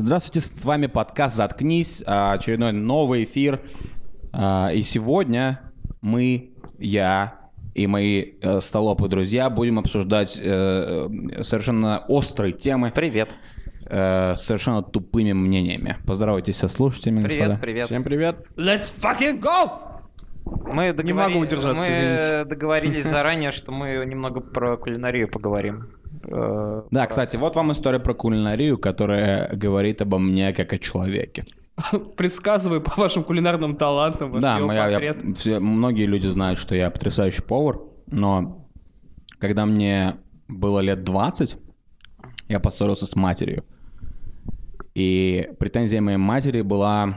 Здравствуйте, с вами подкаст «Заткнись», э, очередной новый эфир. Э, И сегодня мы, я и мои э, столопы друзья будем обсуждать э, совершенно острые темы Привет. э, с совершенно тупыми мнениями. Поздоровайтесь со слушателями, Привет, господа. привет. Всем привет. Let's fucking go! Мы договори- могу удержаться, мы извините. договорились заранее, что мы немного про кулинарию поговорим. Да, кстати, вот вам история про кулинарию, которая говорит обо мне как о человеке. Предсказываю по вашим кулинарным талантам. ваш Да, моя- я- все- многие люди знают, что я потрясающий повар, но когда мне было лет 20, я поссорился с матерью. И претензия моей матери была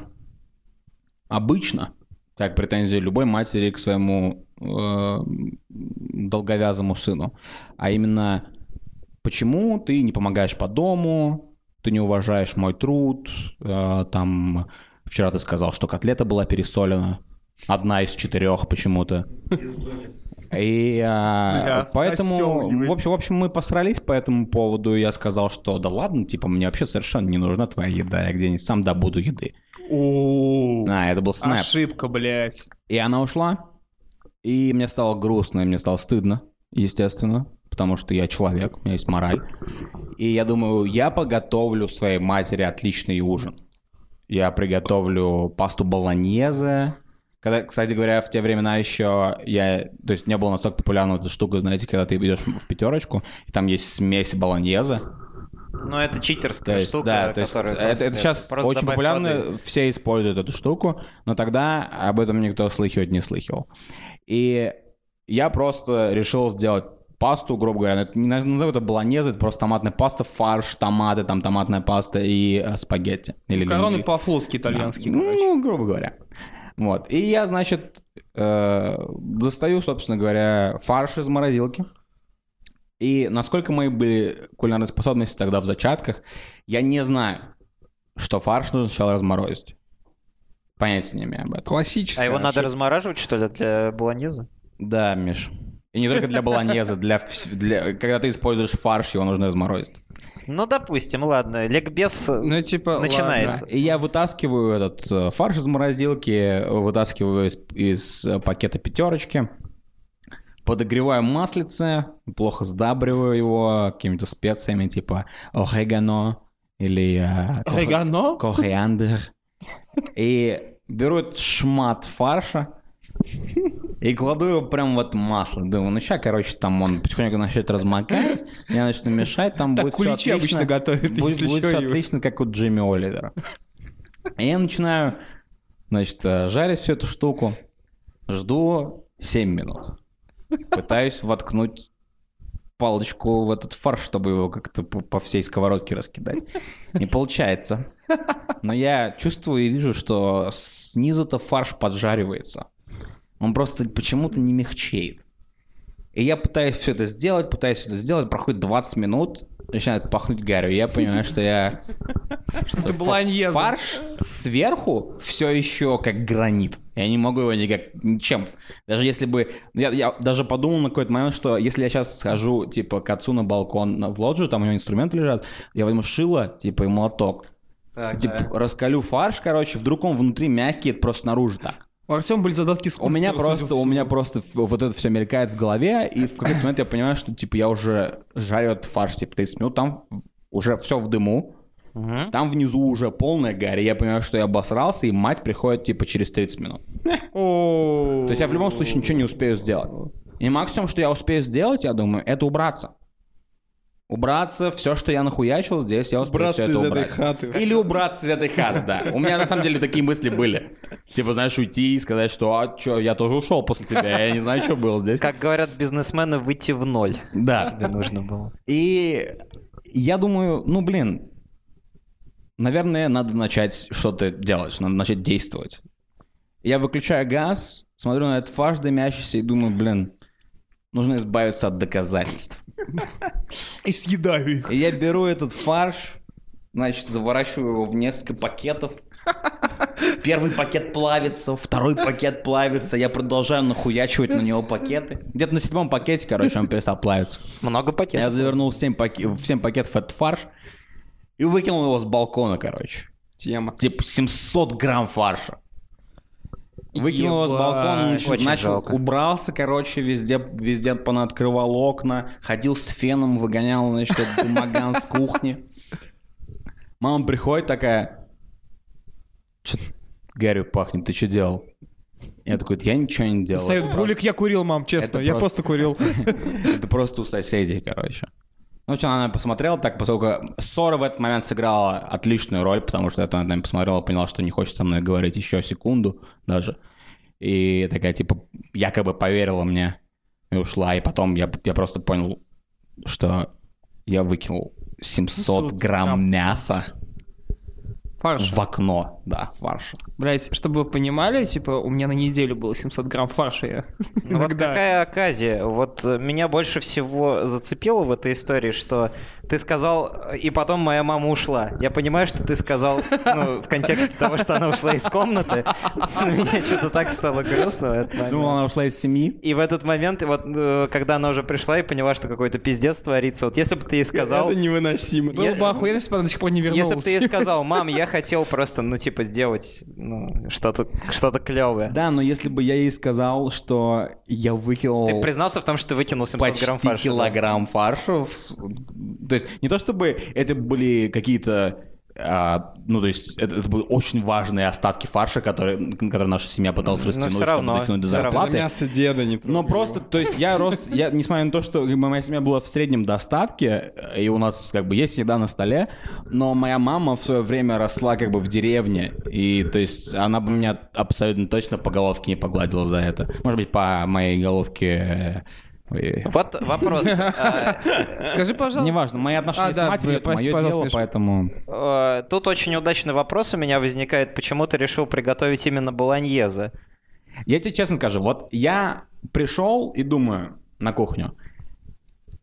обычно, как претензия любой матери к своему э, долговязому сыну. А именно, почему ты не помогаешь по дому, ты не уважаешь мой труд, э, там, вчера ты сказал, что котлета была пересолена, одна из четырех почему-то. И а, поэтому, в общем, в общем, мы посрались по этому поводу, и я сказал, что да ладно, типа, мне вообще совершенно не нужна твоя еда, я где-нибудь сам добуду еды. А, это был снэп. Ошибка, блядь. И она ушла, и мне стало грустно, и мне стало стыдно, естественно, потому что я человек, у меня есть мораль. И я думаю, я подготовлю своей матери отличный ужин. Я приготовлю пасту болоньезе. Когда, кстати говоря, в те времена еще я... То есть не было настолько популярна эта штука, знаете, когда ты идешь в пятерочку, и там есть смесь болоньезе. Ну, это То читерская есть, штука, да, то есть это, просто- это сейчас просто очень популярно, воды. все используют эту штуку, но тогда об этом никто слыхивать не слыхивал. И я просто решил сделать пасту, грубо говоря, это не назову это болоньезе, это просто томатная паста, фарш, томаты, там томатная паста и э, спагетти. Или Короны лингви. по-флотски итальянские, Да. короче. Ну, грубо говоря. Вот. И я, значит, э, достаю, собственно говоря, фарш из морозилки. И насколько мои были кулинарные способности тогда в зачатках, я не знаю, что фарш нужно сначала разморозить. Понятия не имею об этом. Классическая А его надо ошибка. размораживать, что ли, для болоньеза? Да, Миш. И не только для болоньеза, для, для... Когда ты используешь фарш, его нужно разморозить. Ну, допустим, ладно. Ликбез э, Ну, типа, начинается. И я вытаскиваю этот э, фарш из морозилки, вытаскиваю из, из, э, пакета пятерочки, подогреваю маслице, плохо сдабриваю его какими-то специями типа орегано или Орегано? кориандр. И беру этот шмат фарша и кладу его прям в это масло. Думаю, ну сейчас, короче, там он потихоньку начнет размокать, я начну мешать, там Так будет куличи отлично. обычно готовят, Будет, будет Юр. отлично, как у Джимми Оливера. И я начинаю, значит, э, жарить всю эту штуку. Жду 7 минут. Пытаюсь воткнуть палочку в этот фарш, чтобы его как-то по всей сковородке раскидать. Не получается. Но я чувствую и вижу, что снизу-то фарш поджаривается. Он просто почему-то не мягчеет. И я пытаюсь все это сделать, пытаюсь все это сделать, проходит 20 минут, начинает пахнуть гарью, я понимаю, что я... Это болоньезе. Фарш сверху все еще как гранит. Я не могу его никак ничем. Даже если бы... Я, я даже подумал на какой-то момент, что если я сейчас схожу, типа, к отцу на балкон в лоджию, там у него инструменты лежат, я возьму шило, типа, и молоток. Так, Типа, да. раскалю фарш, короче, вдруг он внутри мягкий, это просто снаружи так. У Артема были задатки У скульптора, меня судя просто, у меня просто вот это все мелькает в голове, и в какой-то момент я понимаю, что, типа, я уже жарю этот фарш, типа, 30 минут, там уже все в дыму, Мгм. там внизу уже полная гарь, я понимаю, что я обосрался, и мать приходит, типа, через 30 минут. То есть я в любом случае ничего не успею сделать. И максимум, что я успею сделать, я думаю, это убраться. Убраться, все, что я нахуячил здесь, я успею Убраться все это из этой убрать. хаты. Или убраться из этой хаты, да. У меня на самом деле такие мысли были. Типа, знаешь, уйти и сказать, что, а чё, я тоже ушел после тебя, я не знаю, что было здесь. Как говорят бизнесмены, выйти в ноль. Да. Тебе нужно было. И я думаю, ну, блин, наверное, надо начать что-то делать, надо начать действовать. Я выключаю газ, смотрю на этот фарш дымящийся и думаю, блин, нужно избавиться от доказательств. И съедаю их. И я беру этот фарш, значит, заворачиваю его в несколько пакетов, первый пакет плавится, второй пакет плавится, я продолжаю нахуячивать на него пакеты. Где-то на седьмом пакете, короче, он перестал плавиться. Много Я пакетов. завернул в 7, паке- в 7 пакетов этот фарш и выкинул его с балкона, короче. Тема. Типа 700 грамм фарша. Выкинул его с балкона, начал, Очень начал- жалко. убрался, короче, везде, везде понаоткрывал окна, ходил с феном, выгонял, значит, этот дымоган с кухни. Мама приходит такая, что гарью пахнет, ты что делал? Я такой, я ничего не делал. Встает булик, я курил, мам, честно. Я просто- курил. Это просто у соседей, короче. Ну, что, она посмотрела так, поскольку ссора в этот момент сыграла отличную роль, потому что это она посмотрела, поняла, что не хочет со мной говорить еще секунду даже. И такая, типа, якобы поверила мне и ушла. И потом я, я просто понял, что я выкинул 700 700 грамм грамм. мяса Фарш. в окно. Да, фарша. Блять, чтобы вы понимали, типа, у меня на неделю было 700 грамм фарша. я Ну вот какая оказия? Вот э, меня больше всего зацепило в этой истории, что ты сказал, и потом моя мама ушла. Я понимаю, что ты сказал, ну, в контексте того, что она ушла из комнаты. но Мне что-то так стало грустно в этот момент. Думал, она ушла из семьи. И в этот момент, вот, э, когда она уже пришла и поняла, что какой-то пиздец творится, вот если бы ты ей сказал... Это невыносимо. Было бы охуенно, если бы она до сих пор не Если бы вернулась. ты ей сказал, мам, я хотел просто, ну, типа, сделать ну, что-то что клевое. Да, но если бы я ей сказал, что я выкинул... Ты признался в том, что ты выкинул 700 почти грамм фарша. килограмм фарша. То есть не то чтобы это были какие-то а, ну, то есть это, это были очень важные остатки фарша, которые, которые наша семья пыталась Но растянуть, чтобы равно, дотянуть до всё равно. зарплаты. мясо деда не Но просто, то есть я рос, я, несмотря на то, что моя семья была в среднем достатке, э, и у нас как бы есть еда на столе, но моя мама в свое время росла как бы в деревне, и то есть она бы меня абсолютно точно по головке не погладила за это. Может быть, по моей головке... э, ой, Вот вопрос. А, Скажи, пожалуйста. Неважно, мои отношения А, с да, матерью это мое дело, Миша. поэтому... э, Тут очень удачный вопрос у меня возникает, почему ты решил приготовить именно болоньезе? Я тебе честно скажу, вот я пришел и думаю на кухню,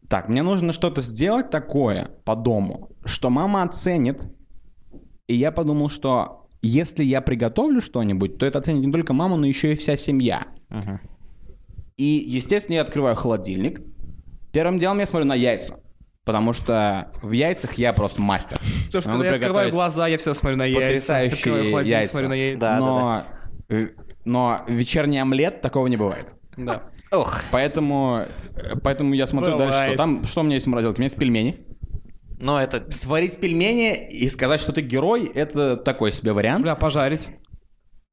так, мне нужно что-то сделать такое по дому, что мама оценит, и я подумал, что если я приготовлю что-нибудь, то это оценит не только мама, но еще и вся семья. И, естественно, я открываю холодильник. Первым делом я смотрю на яйца. Потому что в яйцах я просто мастер. Потому что Могу я открываю глаза, я всегда смотрю на яйца. потрясающие яйца. смотрю на яйца. Да. но, э, но вечерний омлет такого не бывает. Да. Ох, Поэтому, поэтому я смотрю Бывает. дальше, что там, что у меня есть в морозилке? У меня есть пельмени. ну это... Сварить пельмени и сказать, что ты герой, это такой себе вариант. Бля, пожарить.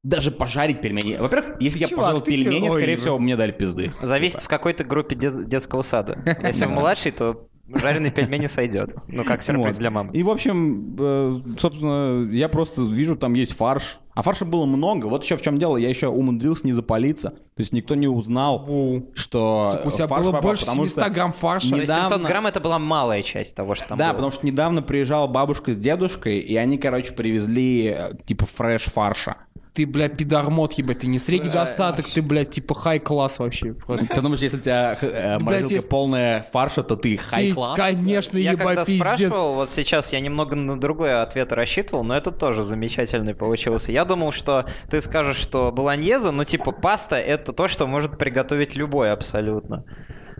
Даже пожарить пельмени. Во-первых, если я Чувак, пожарил ты пельмени, герой, скорее всего, мне дали пизды. Зависит в какой-то группе дет- детского сада. Если в младшей, то жареный пельмени сойдет. Ну, как сюрприз Вот. для мамы. И, в общем, э, собственно, я просто вижу, там есть фарш. А фарша было много. Вот еще в чем дело, я еще умудрился не запалиться. То есть никто не узнал, Воу. что Сука, у тебя фарш было попал, больше потому 700 что грамм фарша. Есть 700 недавно- грамм это была малая часть того, что там Да, было. потому что недавно приезжала бабушка с дедушкой, и они, короче, привезли э, типа фреш фарша. Ты, бля, пидормот, ебать, ты не средний достаток, ты, блядь, типа хай-класс вообще. Просто. Ты думаешь, если у тебя э, морозилка если- полная фарша, то ты хай-класс? конечно, Я когда пиздец. спрашивал, вот сейчас я немного на другой ответ рассчитывал, но это тоже замечательный получился. Я думал, что ты скажешь, что болоньеза, ну типа паста это то, что может приготовить любой абсолютно.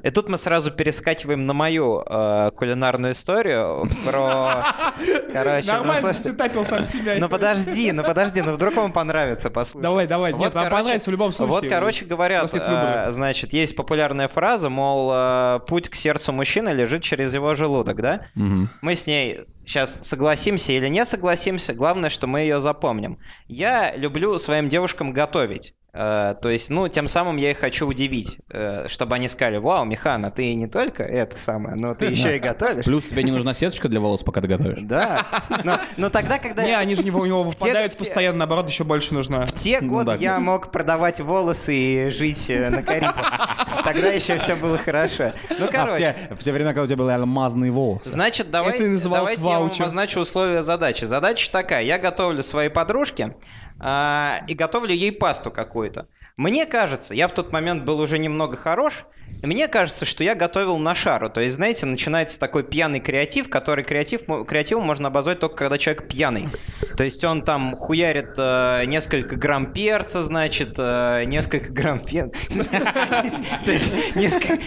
И тут мы сразу перескакиваем на мою э, кулинарную историю про... Короче, ну, Нормально слушай, засетапил сам себя. Ну подожди, ну подожди, ну вдруг вам понравится, послушай. Давай, давай, Вот, нет, нам короче, понравится в любом случае. Вот, короче говоря, э, значит, есть популярная фраза, мол, э, путь к сердцу мужчины лежит через его желудок, да? Мгм. Мы с ней сейчас согласимся или не согласимся, главное, что мы ее запомним. Я люблю своим девушкам готовить. Э, то есть, ну, тем самым я их хочу удивить, э, чтобы они сказали, вау, Михана, ты не только это самое, но ты еще и готовишь. Плюс тебе не нужна сеточка для волос, пока ты готовишь. Да. Но, но тогда, когда... Не, они же у него выпадают постоянно, наоборот, еще больше нужна. В те Ну годы я мог продавать волосы и жить э, на Карибах. Тогда еще все было хорошо. Ну, А короче. те, в те времена, когда у тебя были алмазные волосы. Значит, давай, давайте я вам обозначу условия задачи. Задача такая. Я готовлю своей подружке а, и готовлю ей пасту какую-то. Мне кажется, я в тот момент был уже немного хорош, мне кажется, что я готовил на шару. То есть, знаете, начинается такой пьяный креатив, который креатив, креативом можно обозвать только когда человек пьяный. То есть он там хуярит э, несколько грамм перца, значит, э, несколько грамм перца. То есть, несколько...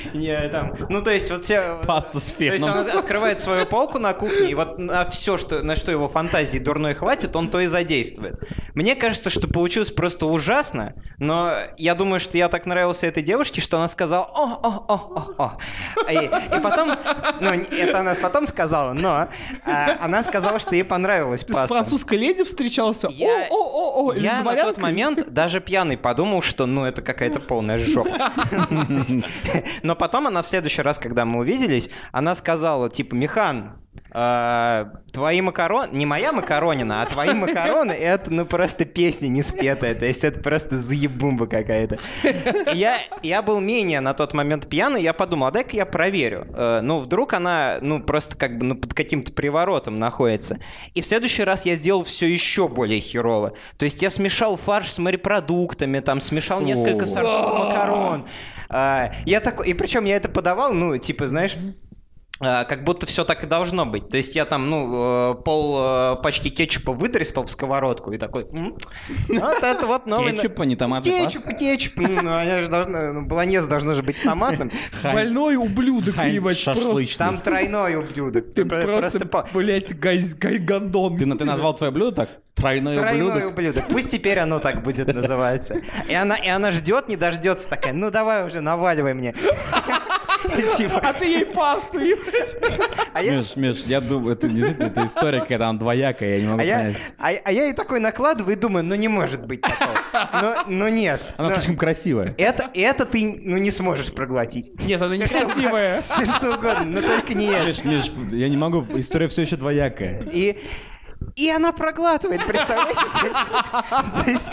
Ну, то есть, вот все... Паста с То есть он открывает свою полку на кухне, и вот на все, на что его фантазии дурной хватит, он то и задействует. Мне кажется, что получилось просто ужасно, но я думаю, что я так нравился этой девушке, что она сказала «О, о, о, о, о». И, и потом, ну, это она потом сказала, но а, она сказала, что ей понравилось Ты с французской леди встречался? Я- О-о-о-о! Или с Я на тот момент даже пьяный подумал, что ну это какая-то полная жопа. Но потом она в следующий раз, когда мы увиделись, она сказала, типа, Михан, твои макароны, не моя макаронина, а твои макароны, это ну просто песня не спетая, то есть это просто заебумба какая-то. Я, я был менее на тот момент пьяный, я подумал, а дай-ка я проверю. Э, Ну, вдруг она, ну, просто как бы ну, под каким-то приворотом находится. И в следующий раз я сделал все еще более херово. То есть я смешал фарш с морепродуктами, там, смешал несколько сортов макарон. А, Я такой, и причем я это подавал, ну, типа, знаешь, а, как будто все так и должно быть. То есть я там, ну, э, пол э, пачки кетчупа выдристал в сковородку и такой, «М, вот это вот новый... Кетчуп, а не томатный Кетчуп, кетчуп. Ну, она же должна, ну, болонез должно же быть томатным. Больной ублюдок, ебать, просто. Там тройной ублюдок. Ты Про- просто, блядь, гондон. Ты, ты назвал твое блюдо так? Тройной Тройной ублюдок? ублюдок. Пусть теперь оно так будет называться. И она, и она ждет, не дождется такая, ну давай уже, наваливай мне. Типа, А ты ей пасту, ебать. а Миш, Миш, я думаю, это действительно это история, когда она двоякая, я не могу А я, понять. а, а я и такой накладываю и думаю, ну не может быть такого. Но, но нет. Она слишком красивая. это, это ты ну, не сможешь проглотить. Нет, она некрасивая. Все что угодно, но только не это. Миш, Миш, я не могу, история все еще двоякая. И, и она проглатывает, представляете? То есть,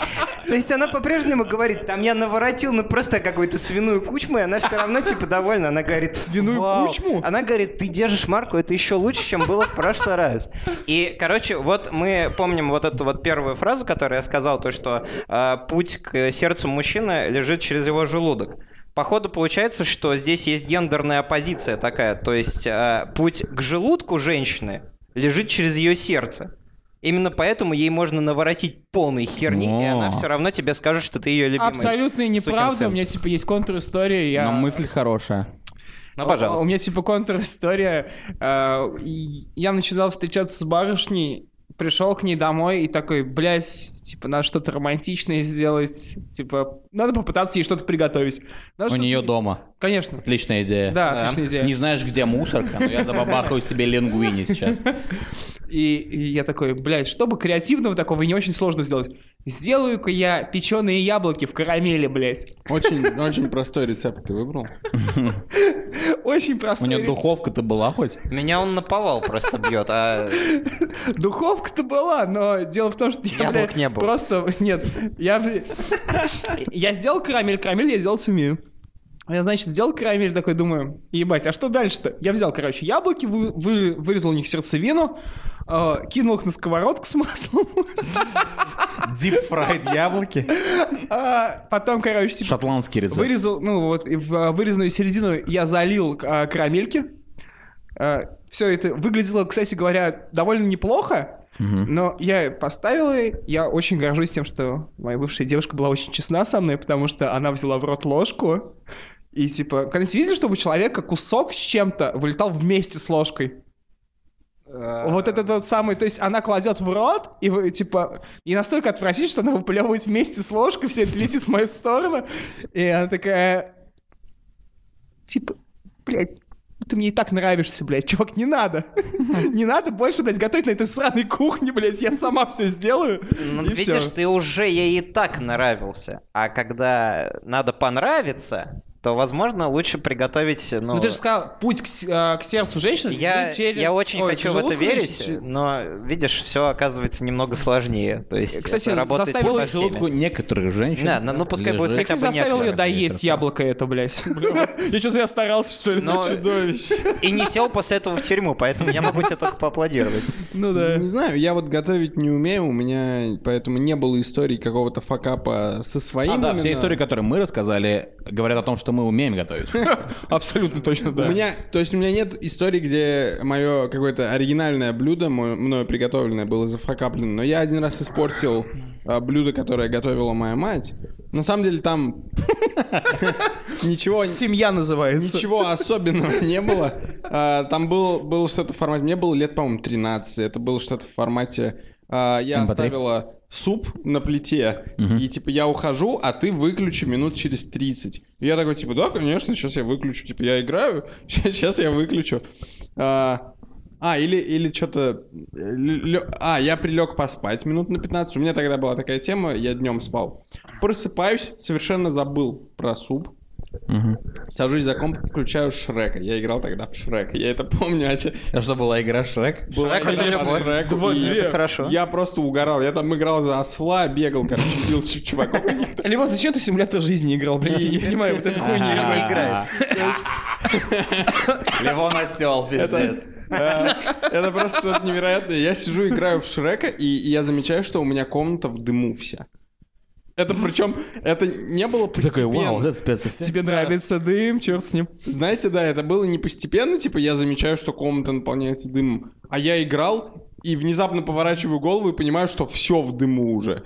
то есть она по-прежнему говорит, там я наворотил, ну просто какую-то свиную кучму, и она все равно типа довольна. Она говорит, Свиную «Вау». кучму? Она говорит, ты держишь марку, это еще лучше, чем было в прошлый раз. И, короче, вот мы помним вот эту вот первую фразу, которую я сказал, то, что э, путь к сердцу мужчины лежит через его желудок. Походу получается, что здесь есть гендерная оппозиция такая, то есть э, путь к желудку женщины лежит через ее сердце. Именно поэтому ей можно наворотить полной херни, и О. она все равно тебе скажет, что ты ее любимый. Абсолютно неправда. У меня, типа, есть контр-история. Я... Но мысль хорошая. Ну, У пожалуйста. меня, типа, контр-история. Э, и Я начинал встречаться с барышней, пришел к ней домой и такой, блядь, типа, надо что-то романтичное сделать. Типа, надо попытаться ей что-то приготовить. Надо У что-то- нее дома. Конечно. Отличная идея. Да, Да. отличная идея. Не знаешь, где мусорка, но я забабахаю тебе лингвини сейчас. И, и я такой, блядь, чтобы креативного такого и не очень сложно сделать. Сделаю-ка я печеные яблоки в карамели, блядь. Очень, очень простой рецепт ты выбрал. Очень У простой нее рецепт. духовка-то была хоть? Меня он наповал просто бьет, а Духовка-то была, но дело в том, что я, блядь, не было. просто... Нет, я... Я сделал карамель, карамель я сделать умею. Я, значит, сделал карамель, такой думаю, ебать, а что дальше-то? Я взял, короче, яблоки, вы- вы- вырезал у них сердцевину, э, кинул их на сковородку с маслом, Deep fried яблоки. а потом, короче, типа, Шотландский рецепт. Вырезал, ну вот, и в а, вырезанную середину я залил а, карамельки. все это выглядело, кстати говоря, довольно неплохо. Но я поставил ее, я очень горжусь тем, что моя бывшая девушка была очень честна со мной, потому что она взяла в рот ложку, и типа, когда-нибудь видели, чтобы у человека кусок с чем-то вылетал вместе с ложкой? Вот это тот самый, то есть она кладет в рот, и типа, и настолько отвратительно, что она выплевывает вместе с ложкой, все это летит в мою сторону, и она такая, типа, блядь, ты мне и так нравишься, блядь, чувак, не надо. Не надо больше, блядь, готовить на этой сраной кухне, блядь, я сама все сделаю. Ну, видишь, ты уже ей и так нравился. А когда надо понравиться, то, возможно, лучше приготовить... Ну, Ну ты же сказал, путь к, а, к сердцу женщины я, через... я очень Ой, хочу в это верить, женщины. но, видишь, все оказывается немного сложнее. То есть Кстати, заставил желудку некоторых женщин. Да, ну, ну, пускай будет. Я, хотя бы заставил ее доесть сердца. яблоко это, блядь. Я что, зря старался, что ли? Чудовище. И не сел после этого в тюрьму, поэтому я могу тебе только поаплодировать. Ну да. Не знаю, я вот готовить не умею, у меня поэтому не было истории какого-то факапа со своим. А, да, все истории, которые мы рассказали, говорят о том, что мы умеем готовить. Абсолютно точно, да. У меня, то есть у меня нет истории, где мое какое-то оригинальное блюдо, мною приготовленное, было зафакаплено. Но я один раз испортил а, блюдо, которое готовила моя мать. На самом деле там ничего, Семья называется. ничего особенного не было. А, Там был, было что-то в формате... Мне было лет, по-моему, 13. Это было что-то в формате... а, Я MP3? оставила суп на плите, и типа я ухожу, а ты выключи минут через 30. И я такой, типа, да, конечно, сейчас я выключу. Типа, я играю, сейчас я выключу. А, а, или, или что-то... А, я прилег поспать минут на 15. У меня тогда была такая тема, я днем спал. Просыпаюсь, совершенно забыл про суп. Сажусь за комп, включаю Шрека. Я играл тогда в Шрека. Я это помню. А че- А что была игра Шрек? Была Шрек игра. Шреку, Два- и две. Это хорошо. Я просто угорал. Я там играл за осла, бегал, короче, бил чуваков каких-то. Левон, зачем ты в симулятор жизни играл, блядь? Я не понимаю, вот эту хуйню Ага. играет. Левон осел, пиздец. Это это просто что-то невероятное. Я сижу, играю в Шрека, и я замечаю, что у меня комната в дыму вся. Это причем, это не было Ты такой, вау, постепенно. вот это спецэффект. Тебе нравится дым, черт с ним. Знаете, да, это было не постепенно, типа я замечаю, что комната наполняется дымом, а я играл и внезапно поворачиваю голову и понимаю, что все в дыму уже.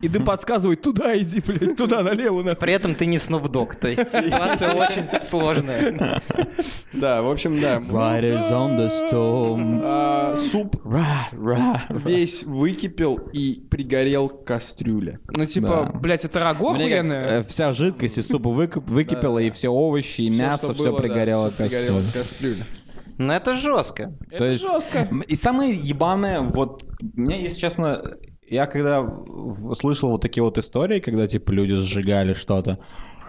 И дым подсказывает, туда иди, блядь, туда, налево, нахуй. При этом ты не Dogg, то есть ситуация очень сложная. Да, в общем, да. Riders on the storm. А, суп Ра, ра. весь выкипел и пригорел к кастрюле. Ну, типа, Да. блядь, это рагу охуенное? э, вся жидкость из супа выкип- выкипела, и все овощи, и мясо, все было, да, пригорело всё к кастрюле. кастрюле. Но это жестко. Это есть- жестко. И самое ебаное, вот, мне, если честно, я когда слышал вот такие вот истории, когда, типа, люди сжигали что-то,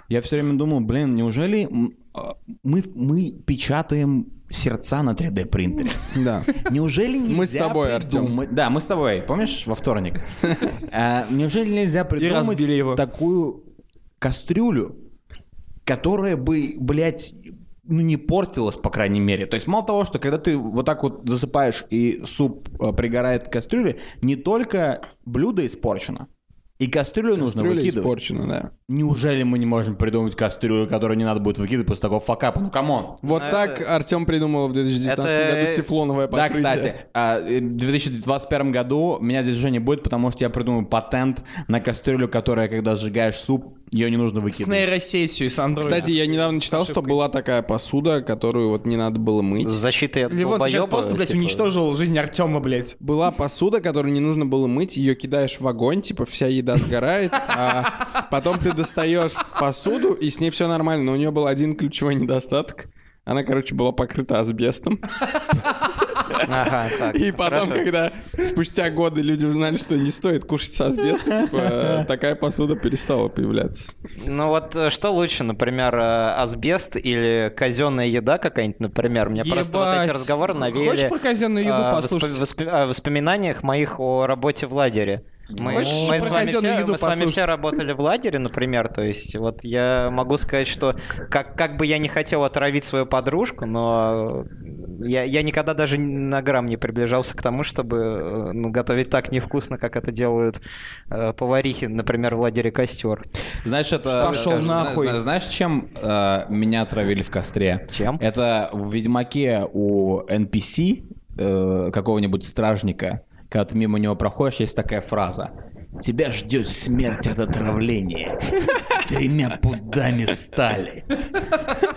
я все время думал, блин, неужели а, мы, мы печатаем сердца на 3D принтере? Да. Неужели нельзя Мы с тобой, придумать- Да, мы с тобой. Помнишь, во вторник? А, Неужели нельзя придумать такую кастрюлю, которая бы, блядь, ну, не портилась, по крайней мере. То есть мало того, что когда ты вот так вот засыпаешь и суп э, пригорает к кастрюле, не только блюдо испорчено, и кастрюлю нужно Кастрюля выкидывать. испорчена, да. Неужели мы не можем придумать кастрюлю, которую не надо будет выкидывать после такого факапа? Ну, come on. Вот Ну, так это- Артем придумал в 2019 Это- году тефлоновое Да, покрытие. кстати, а, э, в 2021 году меня здесь уже не будет, потому что я придумаю патент на кастрюлю, которая, когда сжигаешь суп, ее не нужно С выкидывать. нейросетью, с андроидом. Кстати, я недавно читал, что была такая посуда, которую вот не надо было мыть. С защитой от Левон, ты сейчас просто, блядь, типа, уничтожил жизнь Артема, блядь. Была посуда, которую не нужно было мыть, ее кидаешь в огонь, типа вся еда сгорает, а потом ты достаешь посуду, и с ней все нормально, но у нее был один ключевой недостаток. Она, короче, была покрыта асбестом. Ага, так, И потом, хорошо. когда спустя годы люди узнали, что не стоит кушать с асбестом, типа, такая посуда перестала появляться. Ну вот э, что лучше, например, э, асбест или казенная еда какая-нибудь, например? Мне просто вот эти Ебать. разговоры навеяли Хочешь про казенную еду а, послушать? а, воспоминаниях моих о работе в лагере. Мы, Хочешь мы с вами, все, еду мы с вами все работали в лагере, например, то есть вот я могу сказать, что как, как бы я не хотел отравить свою подружку, но я, я никогда даже на грамм не приближался к тому, чтобы э, ну, готовить так невкусно, как это делают э, поварихи, например, в лагере костер. Знаешь, это... Скажу, нахуй. зна- Знаешь, чем э, меня отравили в костре? Чем? Это в Ведьмаке у NPC э, какого-нибудь стражника, когда ты мимо него проходишь, есть такая фраза. Тебя ждет смерть от отравления. Тремя пудами стали.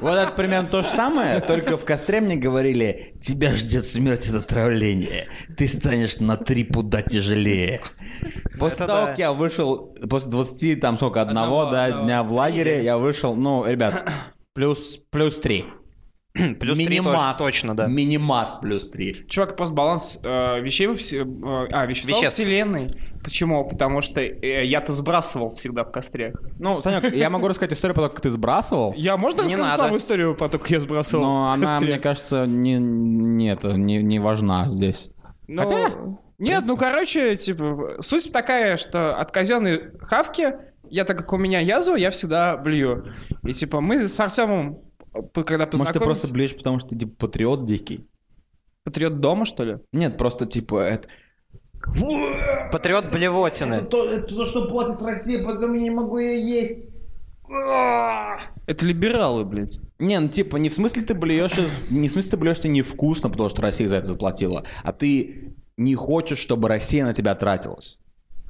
Вот это примерно то же самое, только в костре мне говорили, тебя ждет смерть от отравления. Ты станешь на три пуда тяжелее. После Это того, да. как я вышел, после 20, там сколько, одного, Одного, да, одного. дня в лагере, я вышел, ну, ребят, плюс, плюс три. Плюс Минимас. точно, да. Минимас плюс 3. Чувак, просто баланс э, вещей во все... э, а, вещества во Веществ. вселенной. Почему? Потому что э, я-то сбрасывал всегда в костре. Ну, Санек, я могу рассказать историю про то, как ты сбрасывал. Я, можно Не рассказать надо. самую историю про то, как я сбрасывал Но в она, мне кажется, не, не, это, не, не важна здесь. Ну, Хотя, Нет, ну, короче, типа, суть такая, что от казенной хавки, я так как у меня язва, я всегда блюю. И, типа, мы с Артемом, когда Может, ты познакомились... просто блюешь, потому что ты типа патриот дикий? Патриот дома, что ли? Нет, просто типа это... Патриот блевотины. это за что платит Россия, поэтому я не могу ее есть. Это либералы, блядь. Не, ну типа, не в смысле ты блюешь, не в смысле ты блюешь, что невкусно, потому что Россия за это заплатила, а ты не хочешь, чтобы Россия на тебя тратилась.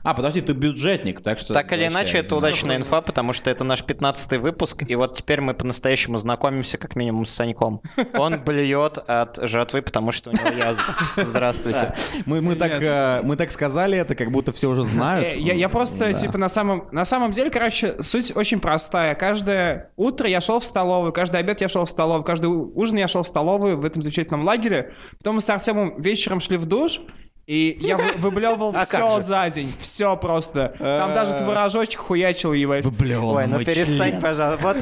А, подожди, ты бюджетник, так что... Так или иначе, это удачная инфа, потому что это наш 15 выпуск, и вот теперь мы по-настоящему знакомимся как минимум с Саньком. Он блюет от жатвы, потому что у него язва. Здравствуйте. Мы, мы, так, э, мы так сказали это, как будто все уже знают. Э, Я, я просто, Да. типа, на самом, на самом деле, короче, суть очень простая. Каждое утро я шел в столовую, каждый обед я шел в столовую, каждый ужин я шел в столовую в этом замечательном лагере. Потом мы с Артемом вечером шли в душ, и я вы- выблевывал А все за день. Все просто. Там даже творожочек хуячил, ебать. Выблевал Ой, ну перестань, пожалуйста. Вот,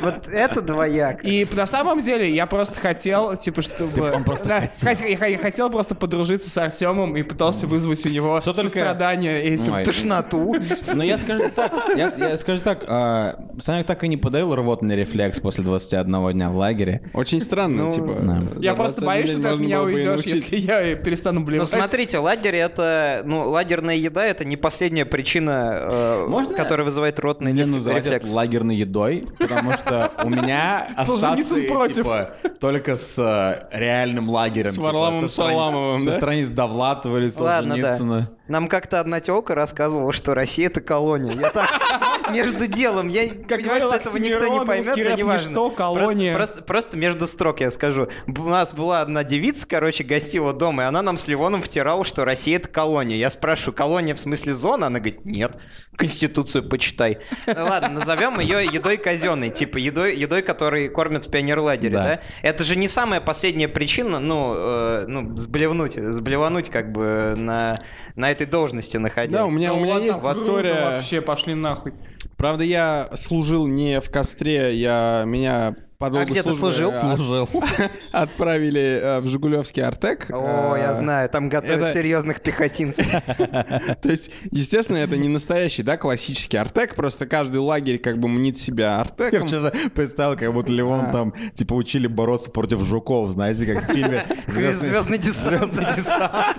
вот это двояк. И на самом деле я просто хотел, типа, чтобы... он просто Да, хотел. хот- Я, я хотел просто подружиться с Артемом и пытался вызвать у него Что только- сострадание этим. Ой. Тошноту. Ну, я скажу так, я, я скажу так, а, Санек так и не подавил рвотный рефлекс после 21 дня в лагере. Очень странно, Ну, типа. да. Я просто 21 боюсь, что ты от меня уйдешь, если я перестану Ну, блевать. Смотрите, лагерь это, ну, лагерная еда это не последняя причина, э, Можно которая вызывает ротный Не реф- называть это рефлекс. лагерной едой, потому что у меня ассоциации против. типа, только с э, реальным лагерем. С типа, Варламом Шаламовым, Со страниц Довлатова или. Солженицына. Нам как-то одна телка рассказывала, что Россия это колония. Я так между делом, я Как понимаю, говорил что этого никто не поймет, но рэп неважно. ничто, колония. Просто, просто- просто между строк я скажу. У нас была одна девица, короче, гостила дома, и она нам с Ливоном втирала, что Россия это колония. Я спрашиваю, колония в смысле зона? Она говорит, нет, Конституцию почитай. Ладно, назовем ее едой казенной, типа едой, едой, которой кормят в пионерлагере, Да. да? Это же не самая последняя причина, ну, э, ну, сблевнуть, сблевануть как бы на, на этой должности находясь. Да, у меня, у Ну меня ладно, есть история. вообще, пошли нахуй. Правда, я служил не в костре, я меня по долгу А где ты службы, служил? э, Служил. Отправили э, в Жигулевский Артек. О, Э, я знаю, там готовят это- серьезных пехотинцев. То есть, естественно, это не настоящий, да, классический Артек, просто каждый лагерь как бы мнит себя Я Артеком. сейчас представил, как будто Леон там, типа, учили бороться против жуков, знаете, как в фильме Звездный десант. Звездный десант.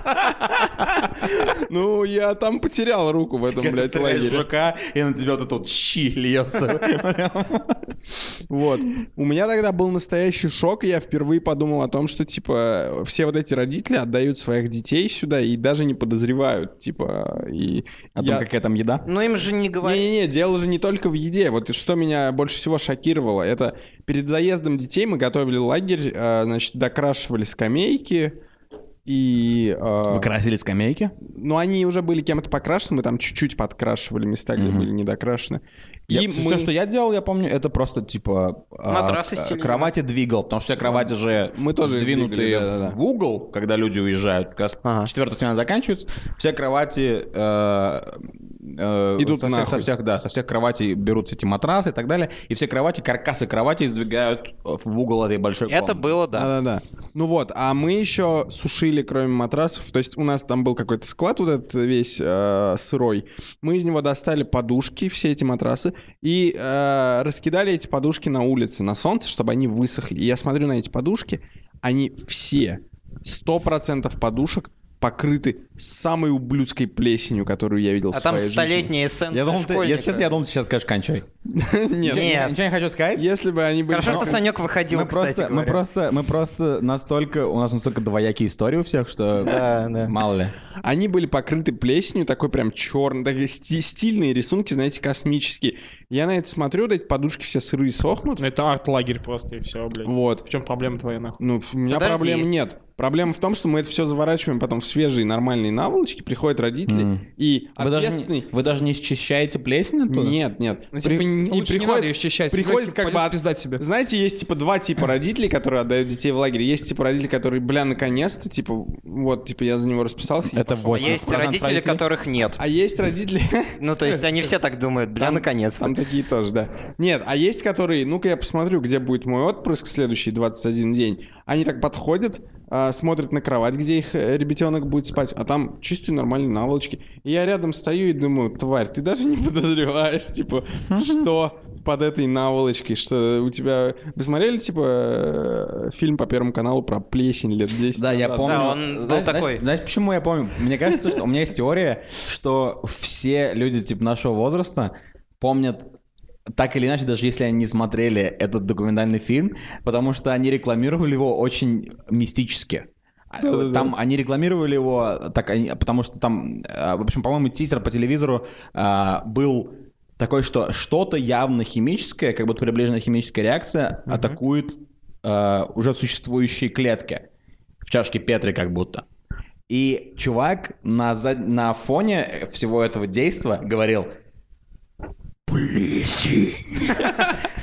Ну, я там потерял руку в этом, блядь, лагере. жука, и на тебя вот этот вот щи льется. Вот. У меня тогда был настоящий шок, и я впервые подумал о том, что, типа, все вот эти родители отдают своих детей сюда и даже не подозревают, типа, и... О том, я- какая там еда? Ну им же не говорят. Не-не-не, дело же не только в еде. Вот что меня больше всего шокировало, это перед заездом детей мы готовили лагерь, э, значит, докрашивали скамейки, и... э, Вы красили скамейки? ну, они уже были кем-то покрашены, мы там чуть-чуть подкрашивали места, где были недокрашены. Я, И все, мы- что я делал, я помню, это просто типа а, Матрасы стильные. кровати двигал, потому что все кровати же Мы тоже сдвинутые двигали, да-да-да. в угол, когда люди уезжают. Когда Ага. четвертая смена заканчивается, все кровати э, э, Идут со, всех, со всех, да, со всех кроватей берутся эти матрасы и так далее, и все кровати, каркасы кровати сдвигают в угол этой большой Это комнаты. было, да. Да-да-да. Ну вот, а мы еще сушили, кроме матрасов, то есть у нас там был какой-то склад вот этот весь э, сырой. Мы из него достали подушки, все эти матрасы, и э, раскидали эти подушки на улице, на солнце, чтобы они высохли. И я смотрю на эти подушки, они все, сто процентов подушек покрыты самой ублюдской плесенью, которую я видел А в там своей столетняя эссенция Я думал, ты, школьника. если честно, я думал, ты сейчас скажешь кончай. жизни. Нет, Ничего- Нет. Ничего не хочу сказать. если бы они были... Хорошо, что Санек выходил, мы кстати просто, мы просто, мы просто настолько, у нас настолько двоякие истории у всех, что мало ли. Они были покрыты плесенью, такой прям черный, такие сти- стильные рисунки, знаете, космические. Я на это смотрю, вот эти подушки все сырые сохнут. Ну, это арт-лагерь просто, и все, блядь. Вот. В чем проблема твоя, нахуй? Ну, у меня проблем нет. Проблема в том, что мы это все заворачиваем потом в свежие нормальные наволочки, приходят родители, Мгм. и Вы даже, не, вы даже не счищаете плесень оттуда? Нет, нет. Ну, При- типа, не- и лучше не приходит- надо ее счищать. Приходит как бы от- пиздать себе. Знаете, есть типа два типа родителей, которые отдают детей в лагерь. Есть типа родители, которые, бля, наконец-то, типа, вот, типа, я за него расписался. Это пошел. 8 Есть родители, которых нет. А есть родители... Ну, то есть они все так думают, бля, наконец-то. Там такие тоже, да. Нет, а есть которые, ну-ка я посмотрю, где будет мой отпрыск следующий 21 день. Они так подходят, а, смотрят на кровать, где их э, ребятенок будет спать, а там чистые нормальные наволочки. И я рядом стою и думаю, тварь, ты даже не подозреваешь, типа, что под этой наволочкой, что у тебя... Вы смотрели, типа, э, фильм по Первому каналу про плесень лет 10 Да, я помню. Да, он был такой. Знаешь, знаешь, почему я помню? Мне кажется, что у меня есть теория, что все люди типа нашего возраста помнят так или иначе, даже если они не смотрели этот документальный фильм, потому что они рекламировали его очень мистически. А, Да-да-да. Там они рекламировали его, так, они- потому что там, э, в общем, по-моему, тизер по телевизору э, был такой, что что-то явно химическое, как будто приближенная химическая реакция, атакует э, уже существующие клетки в чашке Петри как будто. И чувак на, зад- на фоне всего этого действа говорил «Плесень».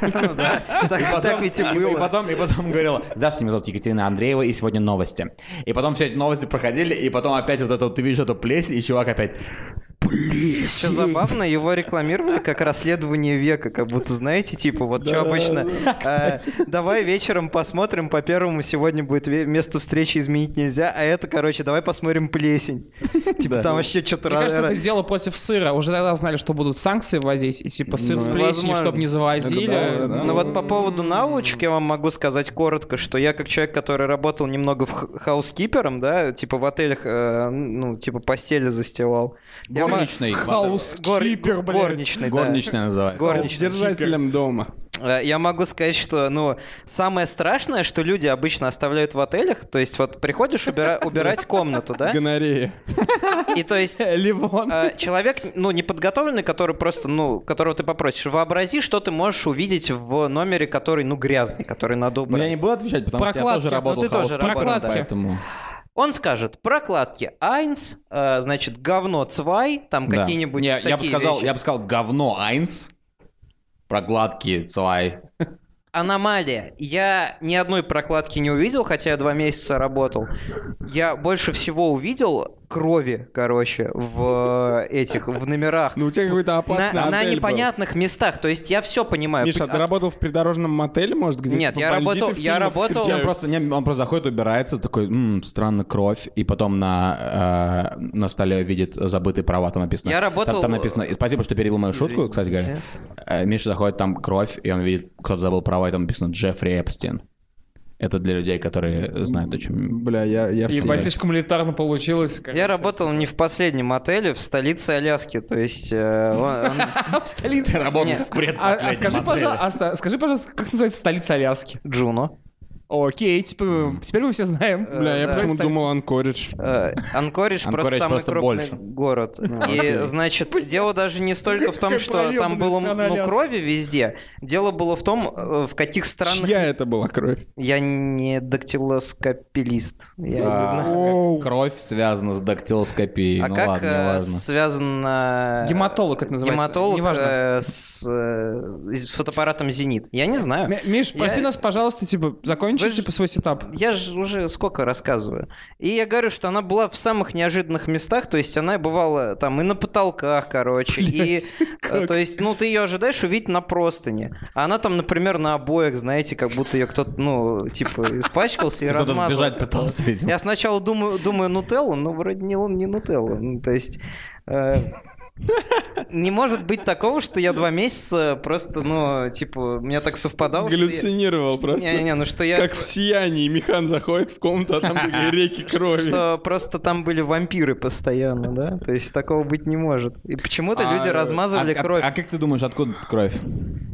Ну так ведь и было. потом, и потом говорила, здравствуйте, меня зовут Екатерина Андреева, и сегодня новости. И потом все эти новости проходили, и потом опять вот это вот, ты видишь эту плесень, и чувак опять, Что забавно, его рекламировали как расследование века, как будто, знаете, типа, вот что обычно, э, давай вечером посмотрим, по первому сегодня будет место встречи изменить нельзя, а это, короче, давай посмотрим плесень. Типа, там вообще что-то... Мне кажется, это дело против сыра. Уже тогда знали, что будут санкции вводить, и типа сыр Ну, с плесенью, чтобы не завозили. Да, Ну вот по поводу наволочек я вам могу сказать коротко, что я как человек, который работал немного в хаускипером, да, типа в отелях, э, ну, типа постели застилал. Я Хаускипер, блядь. Горничный, да. Горничная называется. Горничный. Держателем дома. Э, Я могу сказать, что, ну, самое страшное, что люди обычно оставляют в отелях, то есть вот приходишь убира- убирать комнату, да, Гонорея. и то есть Ливон. э, человек, ну, неподготовленный, который просто, ну, которого ты попросишь, вообрази, что ты можешь увидеть в номере, который, ну, грязный, который надо Ну, убрать. я не буду отвечать, потому что я Прокладки. тоже Ну, работал ты тоже работал, поэтому... Он скажет, прокладки Айнс, э, значит, говно Цвай, там Да. какие-нибудь Не, я бы такие сказал, вещи. я бы сказал говно Айнс, прокладки Цвай. Аномалия. Я ни одной прокладки не увидел, хотя я два месяца работал. Я больше всего увидел крови, короче, в э, этих, в номерах. Ну, у тебя какой-то опасный на, на отель был. непонятных местах. То есть я все понимаю. Миша, а ты От- работал в придорожном мотеле, может, где Нет, типа, я работал- я работал- он, просто, не, он просто заходит, убирается, такой, «М, странно, кровь, и потом на, э, на столе видит забытые права, там написано. Я Там- работал- Там, написано, спасибо, что перебил мою шутку, кстати говоря. Э, Миша заходит, там кровь, и он видит, кто-то забыл права, и там написано Джеффри Эпстин. Это для людей, которые знают, о чем... Бля, я... я в И теме. слишком элитарно получилось. короче. Я работал не в последнем отеле, в столице Аляски. То есть... э, в столице. Ты работал в А, предпоследнем а скажи, отеле. пожалуйста, скажи, пожалуйста, как называется столица Аляски? Джуно. Окей, типа, теперь мы все знаем. Бля, я почему думал Анкоридж. Э, Анкоридж просто Анкоридж самый просто крупный больше. город. И, окей. значит, дело даже не столько в том, что там было ну, крови везде. Дело было в том, э, в каких странах... Чья это была кровь? Я не дактилоскопилист. Я не А, знаю. Кровь связана с дактилоскопией. А ну как э, связано... Гематолог это называется. Гематолог Неважно. э, с, э, фотоаппаратом «Зенит». Я не знаю. Ми- Миш, прости нас, пожалуйста, типа, закончи, Ж- типа, свой setup. Я же уже сколько рассказываю. И я говорю, что она была в самых неожиданных местах, то есть она бывала там и на потолках, короче, и... э, То есть, ну, ты ее ожидаешь увидеть на простыне. А она там, например, на обоях, знаете, как будто ее кто-то, ну, типа, испачкался и Кто-то размазал. сбежать пытался, видимо. Я сначала думаю, думаю Нутелла, но вроде не, не Нутелла. Ну, то есть... э, Не может быть такого, что я два месяца просто, ну, типа, у меня так совпадало. что я- Галлюцинировал просто. Не-не, ну что я... Как в «Сиянии» Михан заходит в комнату, а там такие реки крови. Что просто там были вампиры постоянно, да? То есть такого быть не может. И почему-то А, люди размазывали а, а- кровь. а как ты думаешь, откуда кровь?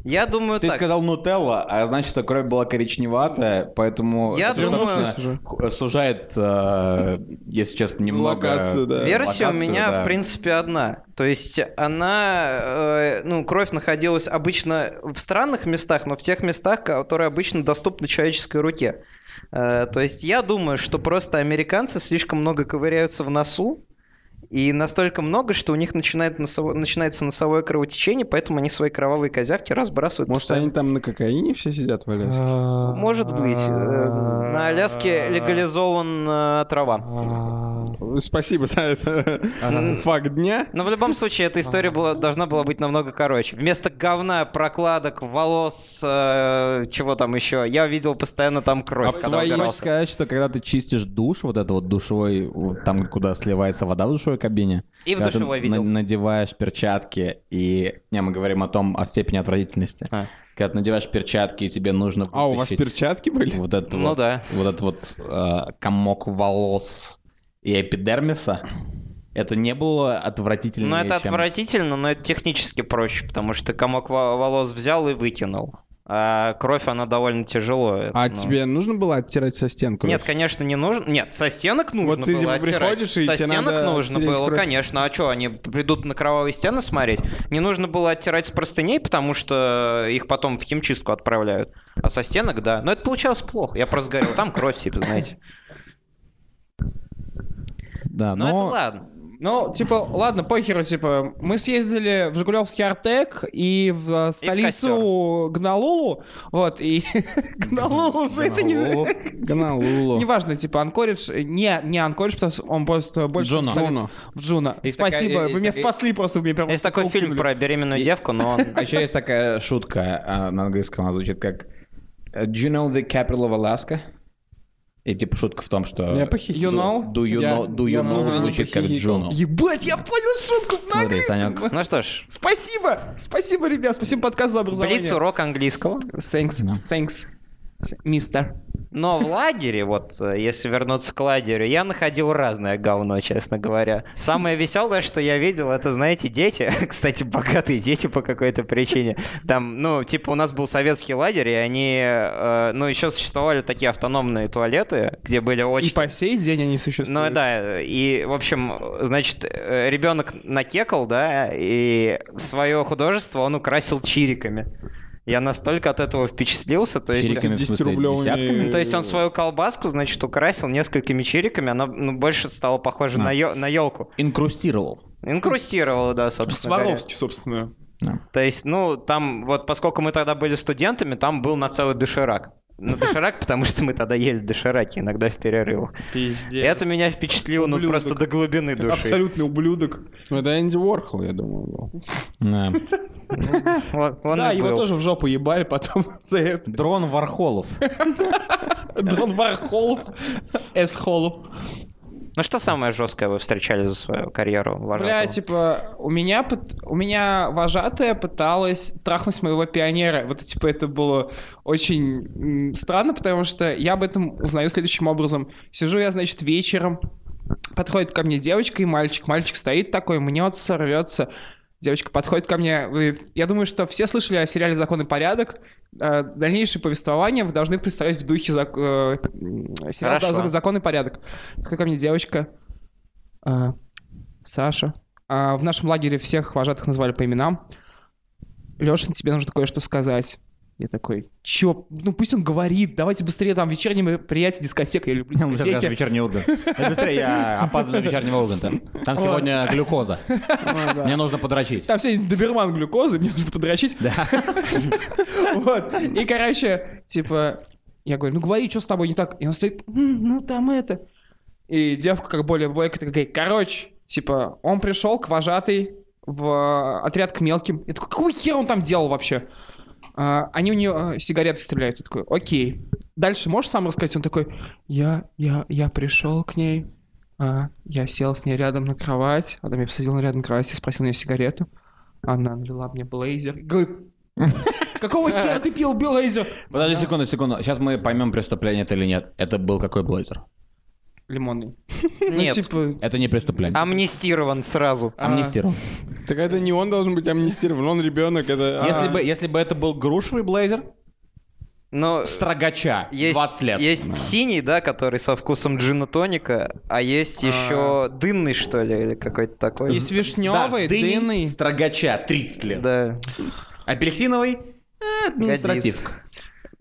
Я думаю Ты так. сказал нутелла, а значит, что кровь была коричневатая, поэтому Я это думаю- сужает, э, если честно, немного... Локацию, да. Версия у локацию, меня, да. в принципе, одна. То есть она, э, ну, кровь находилась обычно в странных местах, но в тех местах, которые обычно доступны человеческой руке. Э, То есть я думаю, что просто американцы слишком много ковыряются в носу, и настолько много, что у них начинает носово- начинается носовое кровотечение, поэтому они свои кровавые козявки разбрасывают. Может, постоянно. они там на кокаине все сидят в Аляске? Может быть. Э, На Аляске легализован э, трава. Спасибо за это факт дня. Но в любом случае, эта история была, должна была быть намного короче. Вместо говна, прокладок, волос, э, чего там еще, я видел постоянно там кровь. А твои-. Хочешь сказать, что когда ты чистишь душ, вот это вот душевой, там, куда сливается вода в душевой кабине, И в душевой видел. надеваешь перчатки и... Не, мы говорим о том, о степени отвратительности. А. Когда ты надеваешь перчатки, и тебе нужно А, у вас перчатки были? Вот этот Ну вот, да. вот этот вот э, комок волос и эпидермиса, это не было отвратительно. Ну, это отвратительно, но это технически проще, потому что ты комок во- волос взял и вытянул. А кровь, она довольно тяжело. это, А ну. тебе нужно было оттирать со стен кровь? Нет, конечно, не нужно. Нет, со стенок нужно Вот ты, было типа, оттирать. приходишь, и Со тебе стенок надо нужно было, кровь. конечно. А что, они придут на кровавые стены смотреть? Не нужно было оттирать с простыней, потому что их потом в химчистку отправляют. А со стенок, да. Но это получалось плохо. Я просто говорил, там кровь, типа, знаете. Да, Но но... это ладно. Ну, типа, ладно, похеру, типа, мы съездили в Жигулевский Артек и в э, столицу Гналулу, вот, и Гонолулу уже это не... Гонолулу. Неважно, типа, Анкоридж, не, не Анкоридж, потому что он просто больше... Столица- Джуно. В Джуно. Есть Спасибо, такая- вы меня есть- спасли просто, мне прям... Есть такой фильм про беременную девку, но он... А еще есть такая шутка а, на английском, она звучит как э, Do you know the capital of Alaska? И типа шутка в том, что... Я похихикал. You know? Do you Я- know, do you know звучит как. Джуно. Ебать, я понял шутку на Смотри, английском. Санек. Ну что ж, Спасибо, спасибо, ребят, спасибо подкаст за образование. блиц урок английского. Thanks, thanks, мистер. Но в лагере, вот э, если вернуться к лагерю, я находил разное говно, честно говоря. Самое веселое, что я видел, это, знаете, дети, кстати, богатые дети по какой-то причине. Там, ну, типа у нас был советский лагерь, и они, э, ну, еще существовали такие автономные туалеты, где были И очень... по сей день они существуют. Ну да, и, в общем, значит, э, ребенок накекал, да, и свое художество он украсил чириками. Я настолько от этого впечатлился, то есть... Чириками, в смысле, 10-рублевыми. десятками? Ну, То есть он свою колбаску, значит, украсил несколькими чириками, она ну, больше стала похожа А. на, ё- на елку. Инкрустировал. Инкрустировала, да, собственно говоря. Сваровский, собственно. То есть, ну, там, вот поскольку мы тогда были студентами, там был на целый доширак. На доширак, потому что мы тогда ели дошираки иногда в перерывах. Пиздец. Это меня впечатлило, ну, просто до глубины души. Абсолютный ублюдок. Это Энди Уорхол, я думаю, был. Да. Да, его тоже в жопу ебали потом за это. Дрон Вархолов. Дрон Вархолов, Эсхолов. Ну, что самое жесткое вы встречали за свою карьеру Бля, вожатого? типа, у меня, у меня вожатая пыталась трахнуть моего пионера. Вот, типа, это было очень странно, потому что я об этом узнаю следующим образом. Сижу я, значит, вечером, подходит ко мне девочка и мальчик. Мальчик стоит такой, мнется, рвется. Девочка подходит ко мне. Я думаю, что все слышали о сериале «Закон и порядок». Э, Дальнейшее повествование вы должны представить в духе зак- э, сериала Хорошо. «Закон и порядок». Такой ко мне девочка. «А, Саша. В нашем лагере всех вожатых назвали по именам. Лешин, тебе нужно кое-что сказать. Я такой, чё? Ну пусть он говорит, давайте быстрее, там вечернее мероприятие, дискотека, я люблю дискотеки. вечерний Ургант. Э, Быстрее, я опаздываю вечернего Урганта. Там сегодня глюкоза. Мне нужно подрочить. Там все доберман глюкозы, мне нужно подрочить. Да. Вот. И, короче, типа, я говорю, ну говори, что с тобой не так? И он стоит, «М, ну там это. И девка, как более бойкая, такая, короче, типа, он пришел к вожатой в отряд к мелким. Я такой, какого хера он там делал вообще? А, они у нее сигареты стреляют. Я такой, окей. Дальше можешь сам рассказать? Он такой, я, я, я пришел к ней, а, я сел с ней рядом на кровать, она меня посадила рядом на кровать, я спросил у нее сигарету, она налила мне блейзер. Говорю, какого хера ты пил блейзер? Подожди секунду, секунду. Сейчас мы поймем, преступление это или нет. Это был какой блейзер? Лимонный. Нет, Ну, типа, Это не преступление. амнистирован сразу. Амнистировал. Так это не он должен быть амнистирован, он ребенок, это... Если А, бы, если бы это был грушевый блейзер, Но строгача, есть, 20 лет. есть синий, да, который со вкусом джина тоника, а есть еще дынный, что ли, или какой-то такой. Есть вишневый, Да, с дыней, дынный. Строгача, 30 лет. Да. Апельсиновый, э, административ.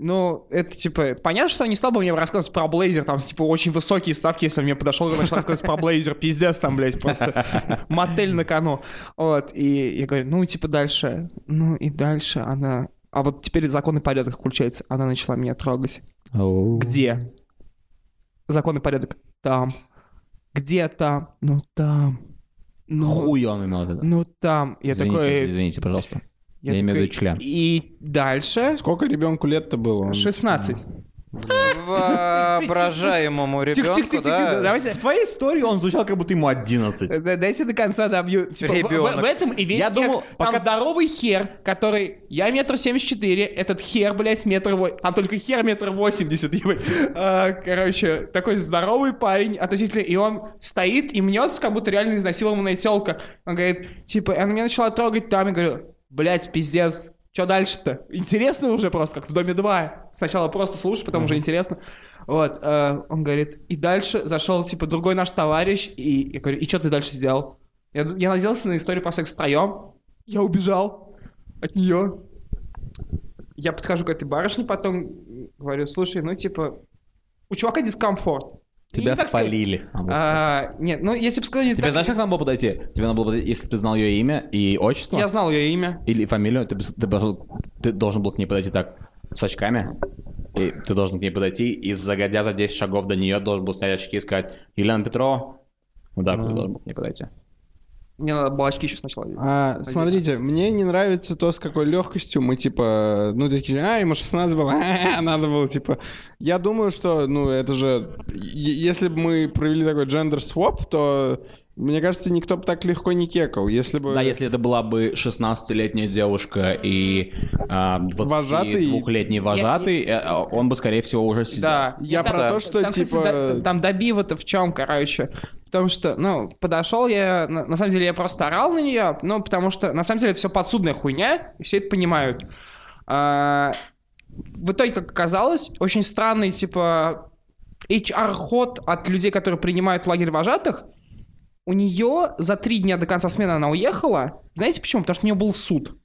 Ну, это типа, понятно, что они стал бы мне рассказывать про Блейзер, там, типа, очень высокие ставки, если он мне подошел и начал рассказывать про Блейзер, пиздец там, блядь, просто мотель на кону. Вот, и я говорю, ну, типа, дальше, ну, и дальше она... А вот теперь закон и порядок включается. Она начала меня трогать. Где? Закон и порядок. Там. Где там? Ну, там. Ну, Хуй он имел в виду. ну там. Я Извините, такой... извините, пожалуйста. Я имею в виду член. И дальше... Сколько ребенку лет-то было? Он- 16. Воображаемому ребенку, тихо, тихо, тихо, да. давайте... В твоей истории он звучал, как будто ему 11. Да- Дайте до конца добью. Типа, в- в, Ребенок. в этом и весь Я думал, Там пока- здоровый хер, который... Я метр семьдесят четыре, этот хер, блядь, метр... Там только хер метр восемьдесят, ебать. А, Короче, такой здоровый парень относительно... И он стоит и мнется, как будто реально изнасилованная телка. Он говорит, типа, она меня начала трогать там, и говорю, блядь, пиздец. Что дальше-то? Интересно уже просто, как в Доме 2. Сначала просто слушай, потом уже интересно. Вот, э, он говорит, и дальше зашел, типа, другой наш товарищ, и я говорю, и что ты дальше сделал? Я, я надеялся на историю про секс втроем. Я убежал от нее. Я подхожу к этой барышне, потом говорю, слушай, ну, типа, у чувака дискомфорт. Тебя не спалили. А, нет, ну, я тебе сказал, не Тебе так- знаешь, как надо было подойти? Тебе надо было подойти, если бы ты знал ее имя и отчество, Я знал ее имя. или фамилию, ты, бы- ты должен- ты должен был к ней подойти так, с очками, и ты должен к ней подойти, и загодя за 10 шагов до нее должен был снять очки и сказать, Елена Петрова, вот так вот ты должен был к ней подойти. Мне надо было очки еще сначала. А, смотрите, мне не нравится то, с какой легкостью мы, типа, ну, такие, а, ему 16 было, а, надо было, типа. Я думаю, что, ну, это же, если бы мы провели такой swap, то, мне кажется, никто бы так легко не кекал. Если бы... Да, если это была бы 16-летняя девушка и а, Вожатый. 22-летний вожатый, э, он бы, скорее всего, уже сидел. Да. Я И про там- то, что, там, кстати, типа- да- там добива-то в чем, короче? В том, что, ну, подошел я, на, на самом деле я просто орал на нее, ну, потому что, на самом деле, это все подсудная хуйня, и все это понимают. А, в итоге, как оказалось, очень странный, типа, HR-ход от людей, которые принимают лагерь вожатых, у нее за три дня до конца смены она уехала. Знаете почему? Потому что у нее был суд.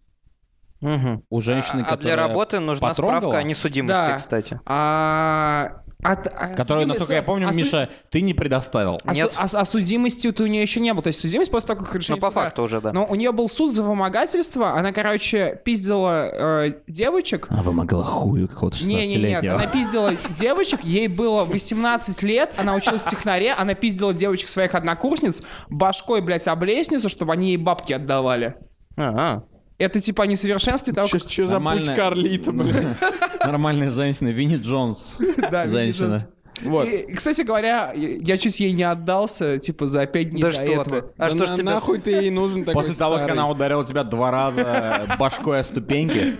Мгм. У женщины, а, а для которая работы нужна потрогала, справка о несудимости, Да. кстати. А, от- а Которую, судимость- насколько я помню, а су- Миша, ты не предоставил. А, Нет. су- а- а судимости-то у нее еще не было. То есть судимость после того, как решение Ну, по суда. факту уже, да. Но у нее был суд за вымогательство. Она, короче, пиздила э, девочек. А вымогала хую какого-то Не, не, нет, она пиздила девочек, ей было 18 лет, она училась в технаре, она пиздила девочек своих однокурсниц, башкой, блядь, об лестницу, чтобы они ей бабки отдавали. Ага. Это типа несовершенстве того, как... Что за путь Карлита, блин? Нормальная женщина, Винни Джонс. Да, Женщина. Вот. И, кстати говоря, я чуть ей не отдался, типа, за 5 дней Да до что этого. ты? А Да что ж на- тебе... Нахуй ты ей нужен такой После того, как старый? она ударила тебя два раза башкой о ступеньки.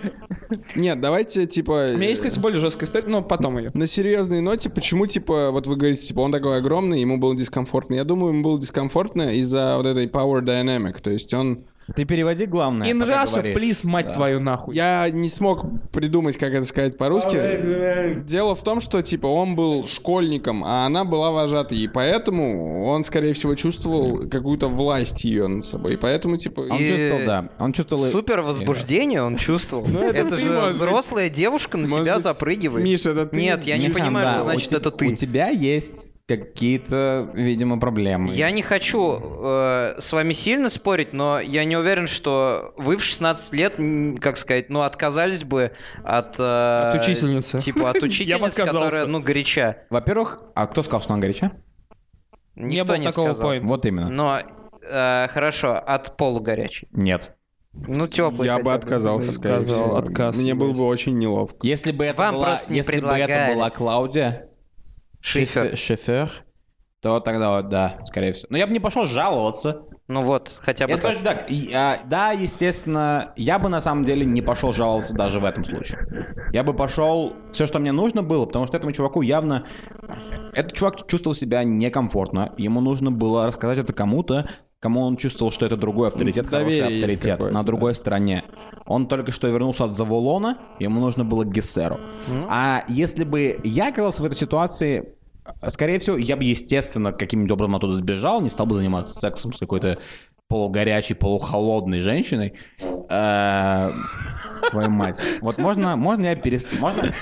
Нет, давайте, типа... У меня есть, кстати, более жесткая история, но потом ее. На серьезной ноте, почему, типа, вот вы говорите, типа, он такой огромный, ему было дискомфортно. Я думаю, ему было дискомфортно из-за вот этой power dynamic. То есть он... Ты переводи главное. In Russia, говоришь. please, мать Да. твою нахуй. Я не смог придумать, как это сказать по-русски. Дело в том, что, типа, он был школьником, а она была вожатой. И поэтому он, скорее всего, чувствовал какую-то власть ее над собой. И поэтому, типа... Он И- чувствовал, да. Он чувствовал... Супер возбуждение он чувствовал. Ну, это же взрослая девушка на тебя запрыгивает. Миша, это ты? Нет, я не понимаю, что значит это ты. У тебя есть какие-то, видимо, проблемы. Я не хочу э, с вами сильно спорить, но я не уверен, что вы в 16 лет, как сказать, ну, отказались бы от... э, От учительницы. Типа от учительницы, которая, ну, горяча. Во-первых, а кто сказал, что она горяча? Не Никто было такого сказал. поинта. Вот именно. Но, э, хорошо, от полугорячей. Нет. Ну, теплый. Я бы отказался, скорее всего. отказ. Мне было бы очень неловко. Если бы это Вам была, просто не если бы предлагали. это была Клаудия Шифер. Шифер, то тогда вот, да, скорее всего. Но я бы не пошел жаловаться. Ну вот, хотя бы Я скажу так, и, а, да, естественно, я бы на самом деле не пошел жаловаться даже в этом случае. Я бы пошел все, что мне нужно было, потому что этому чуваку явно... Этот чувак чувствовал себя некомфортно. Ему нужно было рассказать это кому-то, кому он чувствовал, что это другой авторитет, Доверие хороший авторитет, на да. другой стороне. Он только что вернулся от Заволона, ему нужно было Гессеру. А если бы я оказался в этой ситуации, скорее всего, я бы, естественно, каким-нибудь образом оттуда сбежал, не стал бы заниматься сексом с какой-то полугорячей, полухолодной женщиной. Э, Твою мать. Вот можно, можно я перестану... Можно?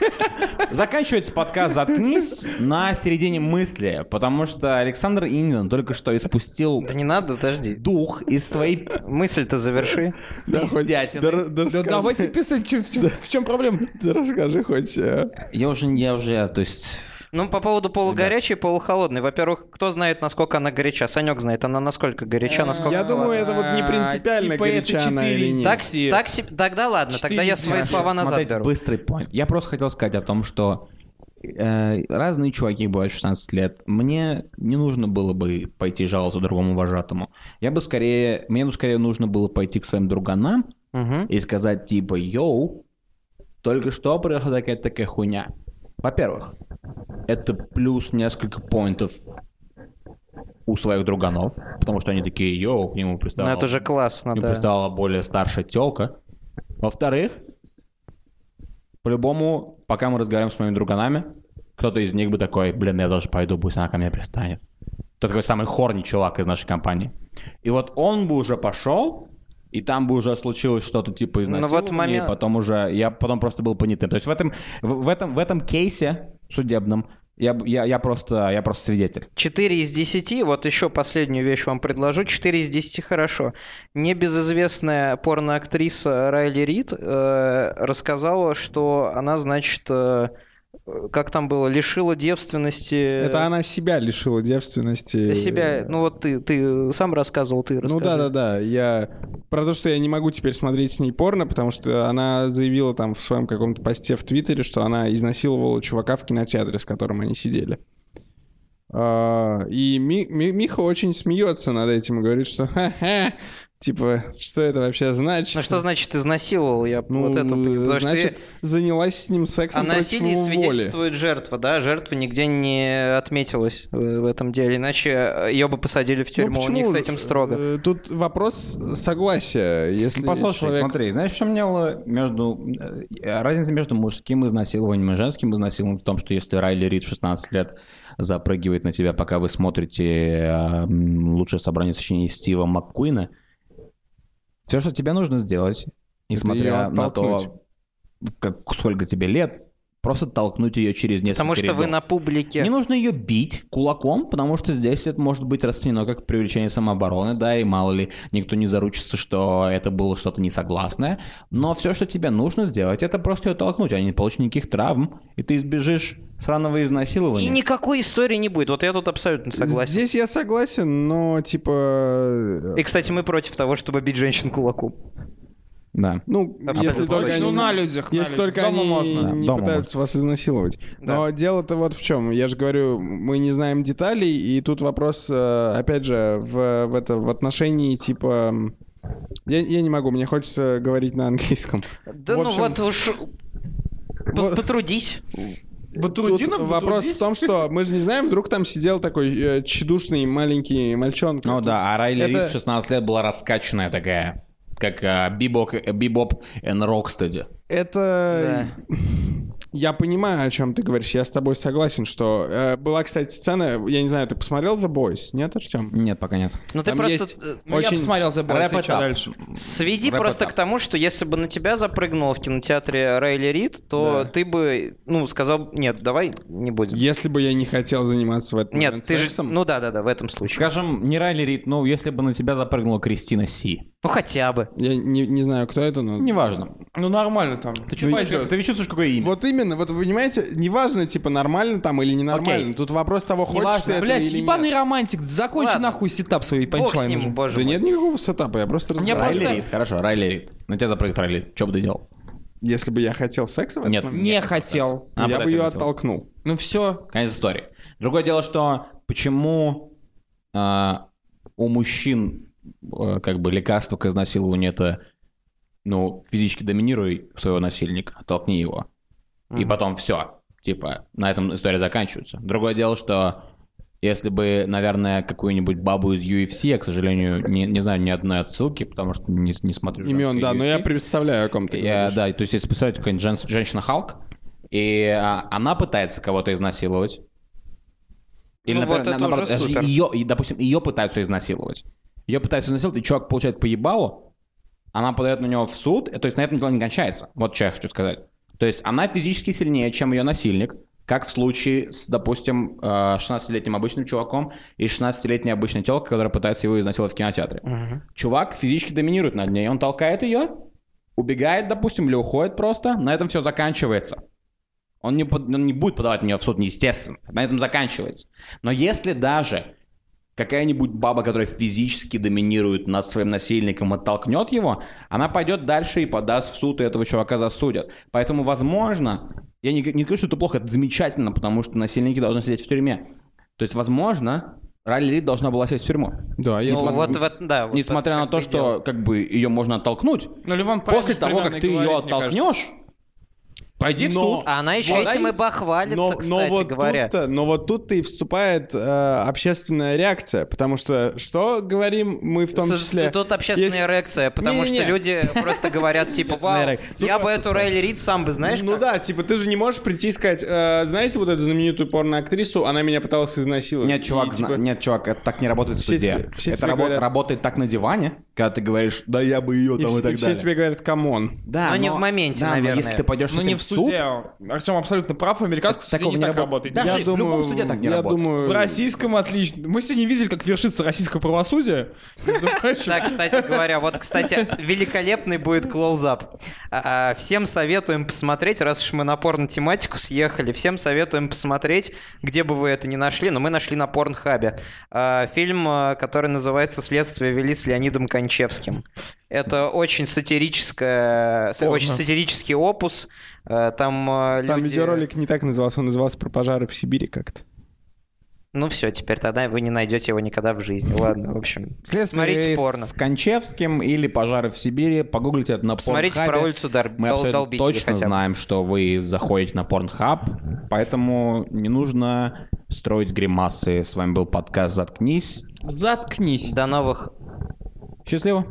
Заканчивается подкаст «Заткнись» на середине мысли, потому что Александр Индин только что испустил Да не надо, подожди. дух из своей Мысль-то заверши. Да, хоть- да, да Да давайте писать, чё- в чём- в чем проблема? Да расскажи хоть. э, Я уже, я уже, то есть... Ну, по поводу полугорячей и полухолодной. Во-первых, кто знает, насколько она горяча? Санек знает, она насколько горяча, насколько... Я думаю, это вот не принципиально, Типа горяча она или 4 нет. Тогда ладно, тогда я свои слова назад беру. быстрый point. Я просто хотел сказать о том, что э, разные чуваки бывают в 16 лет. Мне не нужно было бы пойти жаловаться другому вожатому. Я бы скорее... Мне бы скорее нужно было пойти к своим друганам Мгм. и сказать типа, йоу, только что произошла такая такая хуйня. Во-первых, это плюс несколько поинтов у своих друганов, потому что они такие, йоу, к нему Ну, пристала, это же классно, к нему да. пристала более старшая телка. Во-вторых, по-любому, пока мы разговариваем с моими друганами, кто-то из них бы такой, блин, я тоже пойду, пусть она ко мне пристанет. Кто такой самый хорни чувак из нашей компании. И вот он бы уже пошел, и там бы уже случилось что-то типа изнасилования, вот момент- и потом уже, я потом просто был понятым. То есть в этом, в, в этом, в этом кейсе судебном я, я, я, просто, я просто свидетель. 4 из 10, вот еще последнюю вещь вам предложу. 4 из 10 хорошо. Небезызвестная порноактриса Райли Рид э, рассказала, что она, значит, э, как там было, лишила девственности... Это она себя лишила девственности. Себя, ну вот ты, ты сам рассказывал, ты Ну расскажи. да, да, да. Я про то, что я не могу теперь смотреть с ней порно, потому что она заявила там в своем каком-то посте в Твиттере, что она изнасиловала чувака в кинотеатре, с которым они сидели. А, И Ми- Ми- Миха очень смеется над этим и говорит, что ха-ха, типа, что это вообще значит? Ну что значит изнасиловал? Я Ну, вот это... Потому что значит, занялась с ним сексом О против насилии его воли. свидетельствует жертва, да? Жертва нигде не отметилась в, этом деле, иначе ее бы посадили в Ну, тюрьму. У них с этим строго. Э, Тут вопрос согласия. Если Ну, Послушай, человек- смотри, знаешь, в чем дело между... э, Разница между мужским изнасилованием и женским изнасилованием в том, что если Райли Рид в 16 лет запрыгивает на тебя, пока вы смотрите э, лучшее собрание сочинений Стива МакКуина, все, что тебе нужно сделать, несмотря на то, как, сколько тебе лет, просто толкнуть ее через несколько Потому что вы рядов. на публике. Не нужно ее бить кулаком, потому что здесь это может быть расценено как привлечение самообороны, да, и мало ли никто не заручится, что это было что-то несогласное. Но все, что тебе нужно сделать, это просто ее толкнуть, а не получить никаких травм, и ты избежишь сраного изнасилования. И никакой истории не будет. Вот я тут абсолютно согласен. Здесь я согласен, но типа... И, кстати, мы против того, чтобы бить женщин кулаком. Да. Ну, Абсолютно если только точно. они... Ну, на людях, на Если людях. только Дома они можно. Да, не дома пытаются вас изнасиловать. Да. Но дело-то вот в чем. Я же говорю, мы не знаем деталей, и тут вопрос, э, опять же, в, в, это, в отношении типа... Я, я не могу, мне хочется говорить на английском. Да В ну общем, вот уж... вот- Потрудись. Батрудинов, Тут вопрос в том, что мы же не знаем, вдруг там сидел такой э, тщедушный маленький мальчонка. Ну да, а Райли Это- Рид в 16 лет была раскачанная такая, как а, Бибок, Бибоп и Рокстеди. Это... Я понимаю, о чем ты говоришь. Я с тобой согласен, что... э, была, кстати, сцена... Я не знаю, ты посмотрел The Boys? Нет, Артем? Нет, пока нет. Ну ты просто... есть- э, Ну, я Очень посмотрел The Boys, чё up. дальше? Сведи Wrap просто up. к тому, что если бы на тебя запрыгнула в кинотеатре Райли Рид, то Да. ты бы, ну, сказал, нет, давай не будем. Если бы я не хотел заниматься в этом Нет, ты же... сексом, Ну да-да-да, в этом случае. Скажем, не Райли Рид, ну, если бы на тебя запрыгнула Кристина Си. Ну хотя бы. я не, не знаю, кто это, но... Неважно. Ну, нормально там. Ты чувствуешь, пойдёт. ты чувствуешь, какое имя? Вот именно, вот вы понимаете, неважно, типа, нормально там или ненормально. Окей. Тут вопрос того, хочешь Неважно. ты этого Блять, или ебаный нет. романтик, закончи Ладно. нахуй setup свой Бог с punchline ним, уже. боже Да мой. нет никакого setup'а, я просто. Райли просто- Рид, хорошо, Райли Рид. На тебя запрыгнет Райли Рид. Что бы ты делал? Если бы я хотел секса в Нет. момент, Не хотел. А, я бы ее хотел. оттолкнул. Ну все. Конец истории. Другое дело, что почему а, у мужчин э, как бы лекарство к изнасилованию это ну, физически доминируй своего насильника, оттолкни его. И потом все. Типа, на этом история заканчивается. Другое дело, что если бы, наверное, какую-нибудь бабу из UFC, я, к сожалению, не, не знаю ни одной отсылки, потому что не, не смотрю. Имен, да, но UFC. я представляю, о ком ты Я- да, то есть если представить какая-нибудь жен- женщина-халк, и а, она пытается кого-то изнасиловать. Или, Ну например, вот это наоборот, даже ее, допустим, ее пытаются изнасиловать. Ее пытаются изнасиловать, и чувак получает по ебалу, она подает на него в суд, то есть на этом дело не кончается. Вот что я хочу сказать. То есть она физически сильнее, чем ее насильник, как в случае с, допустим, э, 16-летним обычным чуваком и 16-летней обычной телкой, которая пытается его изнасиловать в кинотеатре. Чувак физически доминирует над ней, он толкает ее, убегает, допустим, или уходит просто, на этом все заканчивается. Он не, под- он не будет подавать на нее в суд, естественно. На этом заканчивается. Но если даже какая-нибудь баба, которая физически доминирует над своим насильником, оттолкнет его, она пойдет дальше и подаст в суд, и этого чувака засудят. Поэтому, возможно, я не, не говорю, что это плохо, это замечательно, потому что насильники должны сидеть в тюрьме. То есть, возможно, Райли Рид должна была сесть в тюрьму. Да, я Ну, смотрю. вот, вот, да, вот Несмотря на то, что дело. как бы ее можно оттолкнуть, Ну, Ливан после того, как ты ее оттолкнешь, пойди в Но- суд. А она еще Вот. этим и бахвалится, но, кстати но вот говоря. Тут, но вот тут-то и вступает э, общественная реакция, потому что что говорим мы в том С- числе... Тут общественная Если- реакция, потому Не-не-не. что люди просто говорят, типа, вау, я бы эту Райли Рид сам бы, знаешь, Ну как?» да, типа ты же не можешь прийти и сказать, э, знаете вот эту знаменитую порноактрису, она меня пыталась изнасиловать. Нет, чувак, типа, нет, чувак, это так не работает в суде. это работает так на диване, когда ты говоришь, да я бы ее и, там и, вс- так и все далее. тебе говорят, come on. Да, Но не в моменте, да, но наверное. если ты пойдешь Ну, не в суде. Артем абсолютно прав. В американском суде не не так рабо- работает. Даже я в любом думаю, суде так не я работает. думаю, В российском отлично. Мы сегодня видели, как вершится российское правосудие. Да, кстати говоря, вот, кстати, великолепный будет клоузап. А, а, Всем советуем посмотреть, раз уж мы на порно-тематику съехали, всем советуем посмотреть, где бы вы это ни нашли, но мы нашли на Порнхабе. А, Фильм, который называется «Следствие вели с Леонидом Кончевским». Это очень сатирическое, с- очень сатирический опус. А, Там, а, Там люди- видеоролик не так назывался, он назывался про пожары в Сибири как-то. Ну все, теперь тогда вы не найдете его никогда в жизни. Ладно, в общем. Следствие Смотрите с порно. Кончевским или пожары в Сибири. Погуглите это на Pornhub. про улицу Дор- Мы Дол- абсолютно точно хотя бы. знаем, что вы заходите на Pornhub, поэтому не нужно строить гримасы. С вами был подкаст «Заткнись». Заткнись. До новых Счастливо.